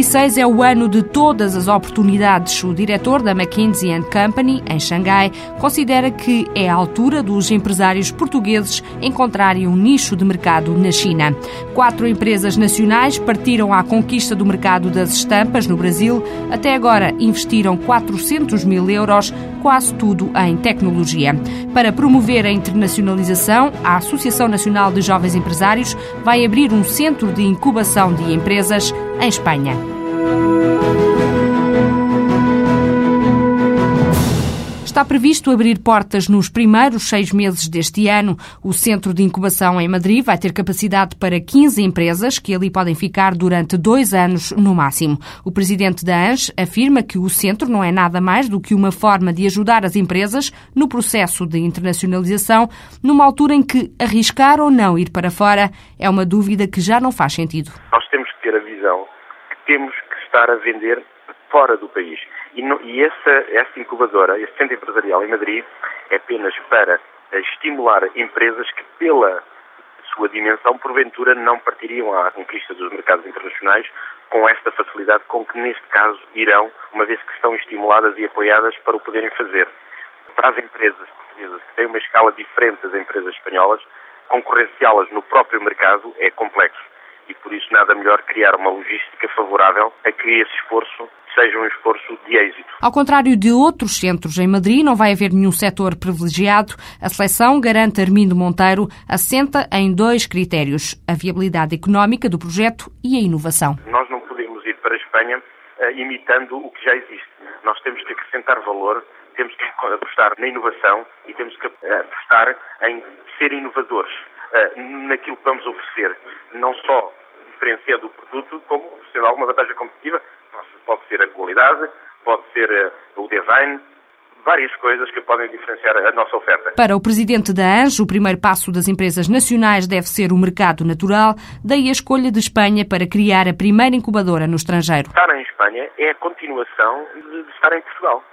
2006 é o ano de todas as oportunidades. O diretor da McKinsey Company, em Xangai, considera que é a altura dos empresários portugueses encontrarem um nicho de mercado na China. Quatro empresas nacionais partiram à conquista do mercado das estampas no Brasil. Até agora investiram 400 mil euros, quase tudo em tecnologia. Para promover a internacionalização, a Associação Nacional de Jovens Empresários vai abrir um centro de incubação de empresas em Espanha. Está previsto abrir portas nos primeiros seis meses deste ano. O Centro de Incubação em Madrid vai ter capacidade para 15 empresas que ali podem ficar durante dois anos no máximo. O presidente da ANS afirma que o centro não é nada mais do que uma forma de ajudar as empresas no processo de internacionalização, numa altura em que arriscar ou não ir para fora é uma dúvida que já não faz sentido. Nós temos que temos que estar a vender fora do país. E, no, e essa, essa incubadora, esse centro empresarial em Madrid, é apenas para estimular empresas que, pela sua dimensão, porventura não partiriam à conquista dos mercados internacionais com esta facilidade com que, neste caso, irão, uma vez que estão estimuladas e apoiadas para o poderem fazer. Para as empresas portuguesas, que têm uma escala diferente das empresas espanholas, concorrenciá-las no próprio mercado é complexo e por isso nada melhor criar uma logística favorável a que esse esforço seja um esforço de êxito. Ao contrário de outros centros em Madrid, não vai haver nenhum setor privilegiado. A seleção, garante Armindo Monteiro, assenta em dois critérios: a viabilidade económica do projeto e a inovação. Nós não podemos ir para a Espanha uh, imitando o que já existe. Nós temos que acrescentar valor, temos que apostar na inovação e temos que eh, apostar em ser inovadores uh, naquilo que vamos oferecer. Não só diferenciando o produto, como oferecendo alguma vantagem competitiva Pode ser a qualidade, pode ser eh, o design, várias coisas que podem diferenciar a nossa oferta. Para o presidente da ANJ, o primeiro passo das empresas nacionais deve ser o mercado natural, daí a escolha de Espanha para criar a primeira incubadora no estrangeiro. Estar em Espanha é a continuação de estar em Portugal.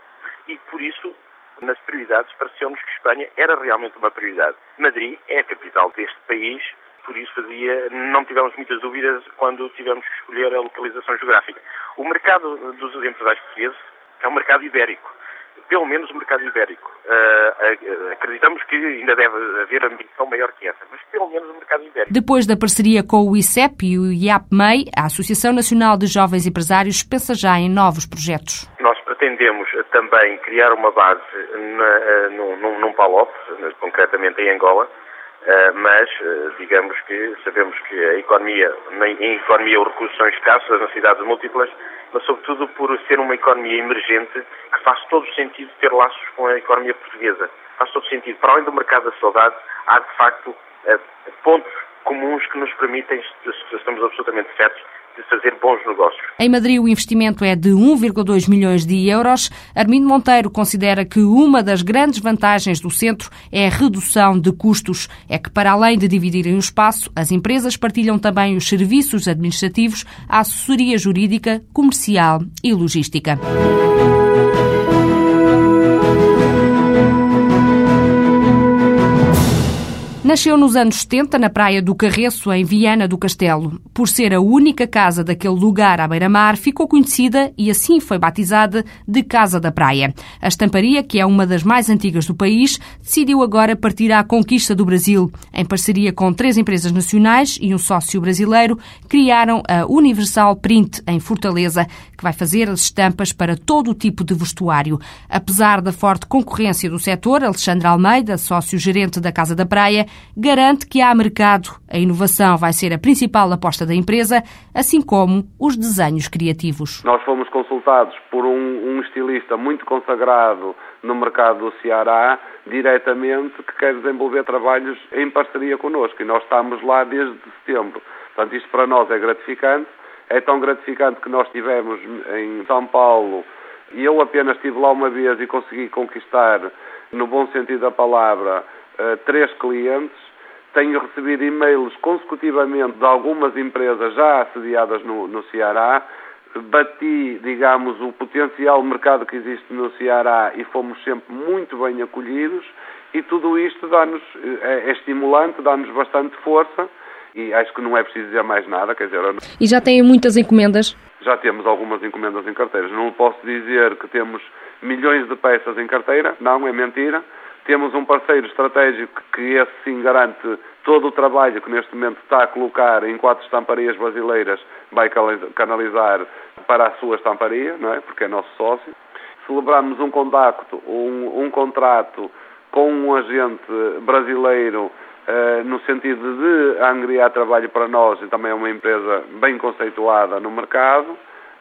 E por isso, nas prioridades, pareceu-nos que Espanha era realmente uma prioridade. Madrid é a capital deste país por isso fazia, não tivemos muitas dúvidas quando tivemos que escolher a localização geográfica. O mercado dos empresários portugueses é um mercado ibérico, pelo menos o mercado ibérico. Uh, acreditamos que ainda deve haver ambição maior que essa, mas pelo menos o mercado ibérico. Depois da parceria com o ICEP e o IAPMEI, a Associação Nacional de Jovens Empresários pensa já em novos projetos. Nós pretendemos também criar uma base na, num, num, num PALOP, concretamente em Angola, mas uh, digamos que sabemos que a economia, em economia os recursos são escassos, as necessidades múltiplas, mas sobretudo por ser uma economia emergente que faz todo o sentido ter laços com a economia portuguesa. Faz todo o sentido. Para além do mercado da saudade, há de facto uh, pontos comuns que nos permitem, estamos absolutamente certos, de fazer bons negócios. Em Madrid, o investimento é de 1,2 milhões de euros. Armindo Monteiro considera que uma das grandes vantagens do centro é a redução de custos. É que, para além de dividirem o espaço, as empresas partilham também os serviços administrativos, a assessoria jurídica, comercial e logística. Nasceu nos anos 70 na praia do Carreço, em Viana do Castelo. Por ser a única casa daquele lugar à beira-mar, ficou conhecida e assim foi batizada de Casa da Praia. A estamparia, que é uma das mais antigas do país, decidiu agora partir à conquista do Brasil. Em parceria com três empresas nacionais e um sócio brasileiro, criaram a Universal Print em Fortaleza, que vai fazer as estampas para todo o tipo de vestuário. Apesar da forte concorrência do setor, Alexandre Almeida, sócio-gerente da Casa da Praia, garante que há mercado. A inovação vai ser a principal aposta da empresa, assim como os desenhos criativos. Nós fomos consultados por um, um estilista muito consagrado no mercado do Ceará, diretamente, que quer desenvolver trabalhos em parceria connosco. E nós estamos lá desde setembro. Portanto, isto para nós é gratificante. É tão gratificante que nós estivemos em São Paulo e eu apenas estive lá uma vez e consegui conquistar, no bom sentido da palavra, uh, três clientes. Tenho recebido e-mails consecutivamente de algumas empresas já assediadas no, no Ceará. Bati, digamos, o potencial mercado que existe no Ceará e fomos sempre muito bem acolhidos. E tudo isto dá-nos, é, é estimulante, dá-nos bastante força e acho que não é preciso dizer mais nada, quer dizer... E já têm muitas encomendas? já temos algumas encomendas em carteiras. Não posso dizer que temos milhões de peças em carteira, não, é mentira. Temos um parceiro estratégico que esse sim garante todo o trabalho que neste momento está a colocar em quatro estamparias brasileiras, vai canalizar para a sua estamparia, não é? porque é nosso sócio. Celebramos um contacto, um, um contrato com um agente brasileiro Uh, no sentido de angriar trabalho para nós e também é uma empresa bem conceituada no mercado.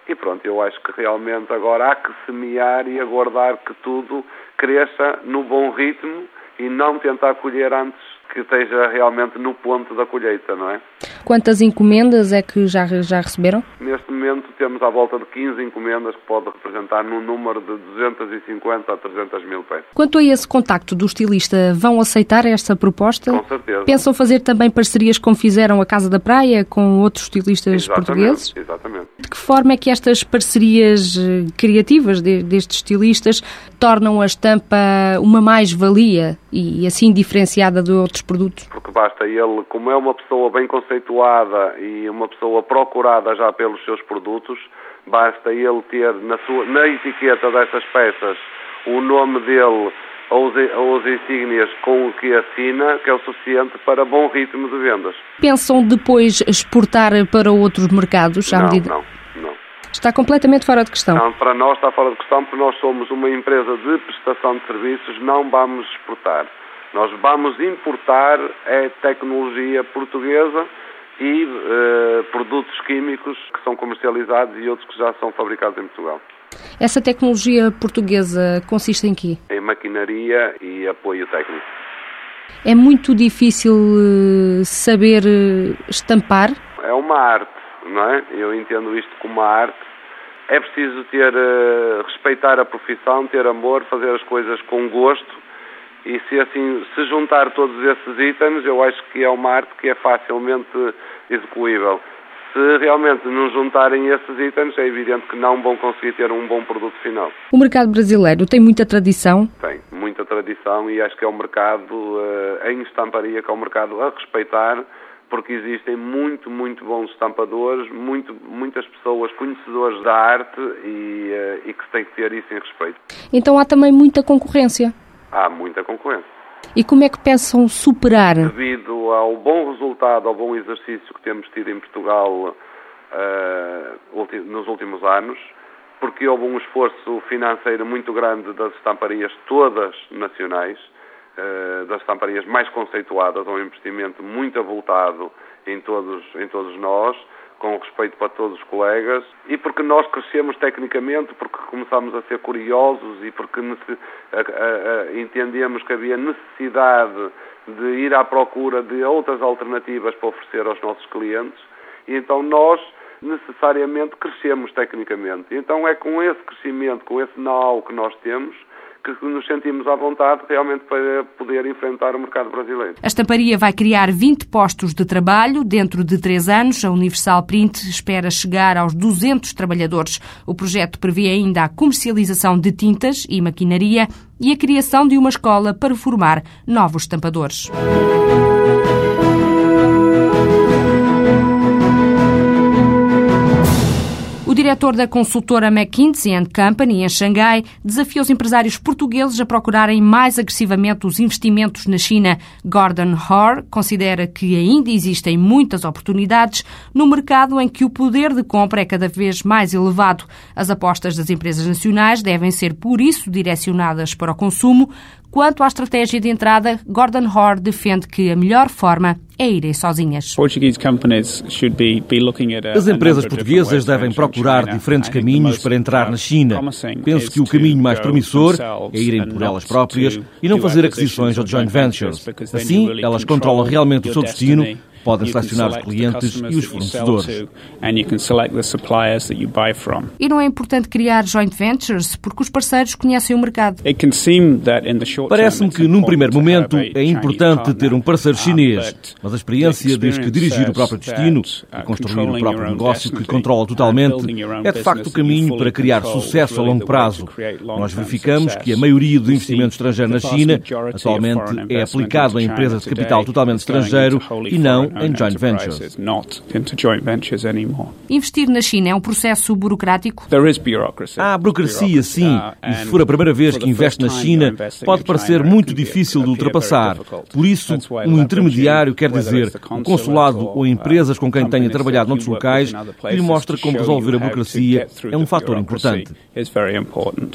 E pronto, eu acho que realmente agora há que semear e aguardar que tudo cresça no bom ritmo e não tentar colher antes que esteja realmente no ponto da colheita, não é? Quantas encomendas é que já, já receberam? Neste momento temos à volta de 15 encomendas que pode representar num número de 250 a 300 mil peças. Quanto a esse contacto do estilista, vão aceitar esta proposta? Com certeza. Pensam fazer também parcerias como fizeram a Casa da Praia com outros estilistas exatamente, portugueses? Exatamente. De que forma é que estas parcerias eh, criativas de, destes estilistas tornam a estampa uma mais-valia e assim diferenciada de outros produtos? Porque basta ele, como é uma pessoa bem conceituada e uma pessoa procurada já pelos seus produtos, basta ele ter na, sua, na etiqueta dessas peças o nome dele ou as insígnias com o que assina, que é o suficiente para bom ritmo de vendas. Pensam depois exportar para outros mercados à não, medida? Não, não. Está completamente fora de questão. Não, para nós está fora de questão porque nós somos uma empresa de prestação de serviços, não vamos exportar. Nós vamos importar é tecnologia portuguesa e uh, produtos químicos que são comercializados e outros que já são fabricados em Portugal. Essa tecnologia portuguesa consiste em quê? Em maquinaria e apoio técnico. É muito difícil eh, saber eh, estampar? É uma arte, não é? Eu entendo isto como uma arte. É preciso ter, respeitar a profissão, ter amor, fazer as coisas com gosto e se assim se juntar todos esses itens, eu acho que é uma arte que é facilmente execuível. Se realmente não juntarem esses itens, é evidente que não vão conseguir ter um bom produto final. O mercado brasileiro tem muita tradição? Tem, muita tradição e acho que é um mercado uh, em estamparia, que é um mercado a respeitar, porque existem muito, muito bons estampadores, muito, muitas pessoas conhecedoras da arte e, uh, e que se tem que ter isso em respeito. Então há também muita concorrência? Há muita concorrência. E como é que pensam superar? Devido ao bom resultado, ao bom exercício que temos tido em Portugal uh, nos últimos anos, porque houve um esforço financeiro muito grande das estamparias todas nacionais, uh, das estamparias mais conceituadas, um investimento muito avultado em todos, em todos nós, com respeito para todos os colegas e porque nós crescemos tecnicamente, porque começámos a ser curiosos e porque entendemos que havia necessidade de ir à procura de outras alternativas para oferecer aos nossos clientes e então nós necessariamente crescemos tecnicamente. Então é com esse crescimento, com esse know que nós temos, que nos sentimos à vontade realmente para poder enfrentar o mercado brasileiro. A estamparia vai criar 20 postos de trabalho. Dentro de três anos, a Universal Print espera chegar aos 200 trabalhadores. O projeto prevê ainda a comercialização de tintas e maquinaria e a criação de uma escola para formar novos estampadores. Diretor da consultora McKinsey Company, em Xangai, desafia os empresários portugueses a procurarem mais agressivamente os investimentos na China. Gordon Hoare considera que ainda existem muitas oportunidades no mercado em que o poder de compra é cada vez mais elevado. As apostas das empresas nacionais devem ser, por isso, direcionadas para o consumo, Quanto à estratégia de entrada, Gordon Hoare defende que a melhor forma é irem sozinhas. As empresas portuguesas devem procurar diferentes caminhos para entrar na China. Penso que o caminho mais promissor é irem por elas próprias e não fazer aquisições ou joint ventures. Assim, elas controlam realmente o seu destino podem selecionar os clientes e os fornecedores. E não é importante criar joint ventures porque os parceiros conhecem o mercado. Parece-me que num primeiro momento é importante ter um parceiro chinês, mas a experiência desde que dirigir o próprio destino e construir o próprio negócio que controla totalmente é de facto o caminho para criar sucesso a longo prazo. Nós verificamos que a maioria do investimento estrangeiro na China atualmente é aplicado em empresas de capital totalmente estrangeiro e não. Investir na China é um processo burocrático? Há burocracia, sim, uh, e se for a primeira vez que investe na China, pode parecer muito difícil de ultrapassar. Por isso, um intermediário quer dizer um consulado ou empresas com quem tenha trabalhado noutros locais que lhe mostra como resolver a burocracia é um fator importante.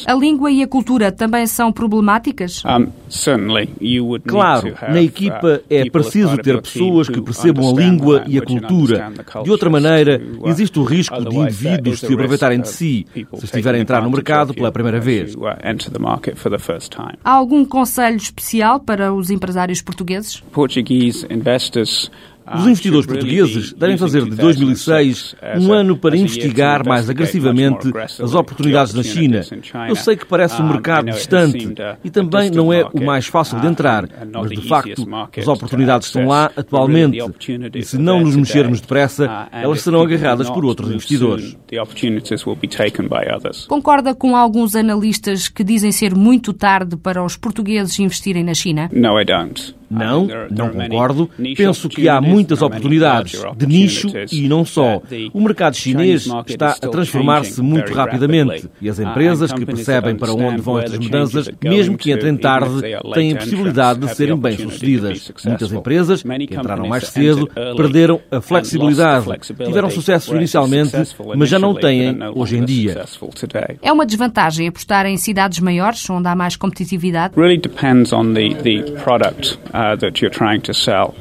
A língua e a cultura também são problemáticas? Claro, na equipa é preciso ter pessoas que percebam a língua e a cultura. De outra maneira, existe o risco de indivíduos se aproveitarem de si se estiverem a entrar no mercado pela primeira vez. Há algum conselho especial para os empresários portugueses? Os investidores portugueses devem fazer de 2006 um ano para investigar mais agressivamente as oportunidades na China. Eu sei que parece um mercado distante e também não é o mais fácil de entrar, mas de facto as oportunidades estão lá atualmente e se não nos mexermos depressa, elas serão agarradas por outros investidores. Concorda com alguns analistas que dizem ser muito tarde para os portugueses investirem na China? Não, não concordo. Penso que há muitas oportunidades de nicho e não só. O mercado chinês está a transformar-se muito rapidamente e as empresas que percebem para onde vão estas mudanças, mesmo que entrem tarde, têm a possibilidade de serem bem-sucedidas. Muitas empresas que entraram mais cedo perderam a flexibilidade. Tiveram sucesso inicialmente, mas já não têm hoje em dia. É uma desvantagem apostar em cidades maiores, onde há mais competitividade? Uh, that you're trying to sell.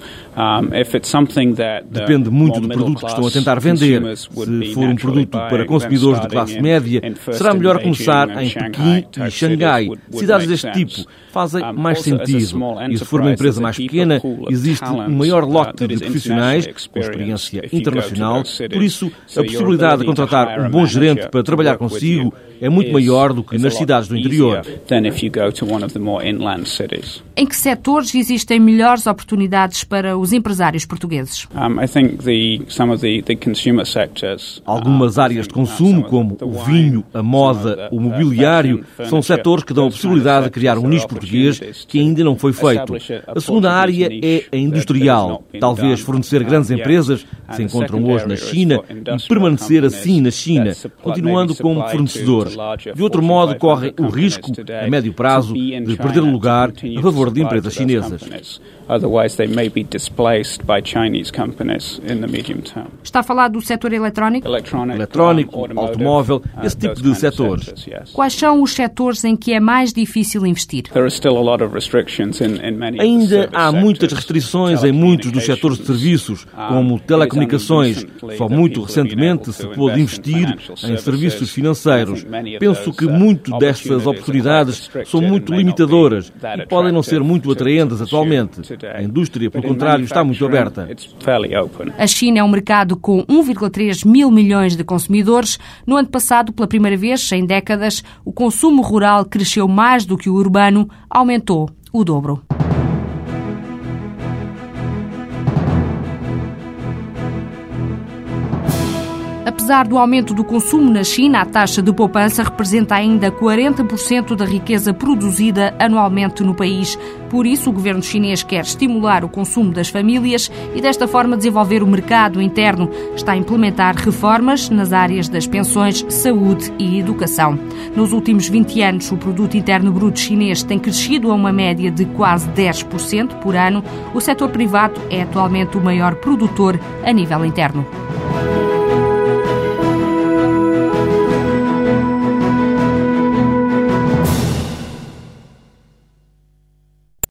Depende muito do produto que estão a tentar vender. Se for um produto para consumidores de classe média, será melhor começar em Pequim e Xangai. Cidades deste tipo fazem mais sentido. E se for uma empresa mais pequena, existe um maior lote de profissionais com experiência internacional. Por isso, a possibilidade de contratar um bom gerente para trabalhar consigo é muito maior do que nas cidades do interior. Em que setores existem melhores oportunidades para os empresários portugueses? Algumas áreas de consumo, como o vinho, a moda, o mobiliário, são setores que dão a possibilidade de criar um nicho português que ainda não foi feito. A segunda área é a industrial. Talvez fornecer grandes empresas que se encontram hoje na China e permanecer assim na China, continuando como fornecedor. De outro modo, correm o risco, a médio prazo, de perder lugar a favor de empresas chinesas. Otherwise, they may be displaced by Chinese companies in the medium term. Está a falar do setor eletrónico? Eletrónico, automóvel, esse tipo de setores. Quais são os setores em que é mais difícil investir? Ainda há muitas restrições em muitos dos setores de serviços, como telecomunicações. Só muito recentemente se pôde investir em serviços financeiros. Penso que muito destas oportunidades são muito limitadoras e podem não ser muito atraentes atualmente. A indústria, pelo contrário, está muito aberta. A China é um mercado com 1,3 mil milhões de consumidores. No ano passado, pela primeira vez em décadas, o consumo rural cresceu mais do que o urbano, aumentou o dobro. Apesar do aumento do consumo na China, a taxa de poupança representa ainda 40% da riqueza produzida anualmente no país. Por isso, o governo chinês quer estimular o consumo das famílias e, desta forma, desenvolver o mercado interno. Está a implementar reformas nas áreas das pensões, saúde e educação. Nos últimos 20 anos, o produto interno bruto chinês tem crescido a uma média de quase 10% por ano. O setor privado é atualmente o maior produtor a nível interno.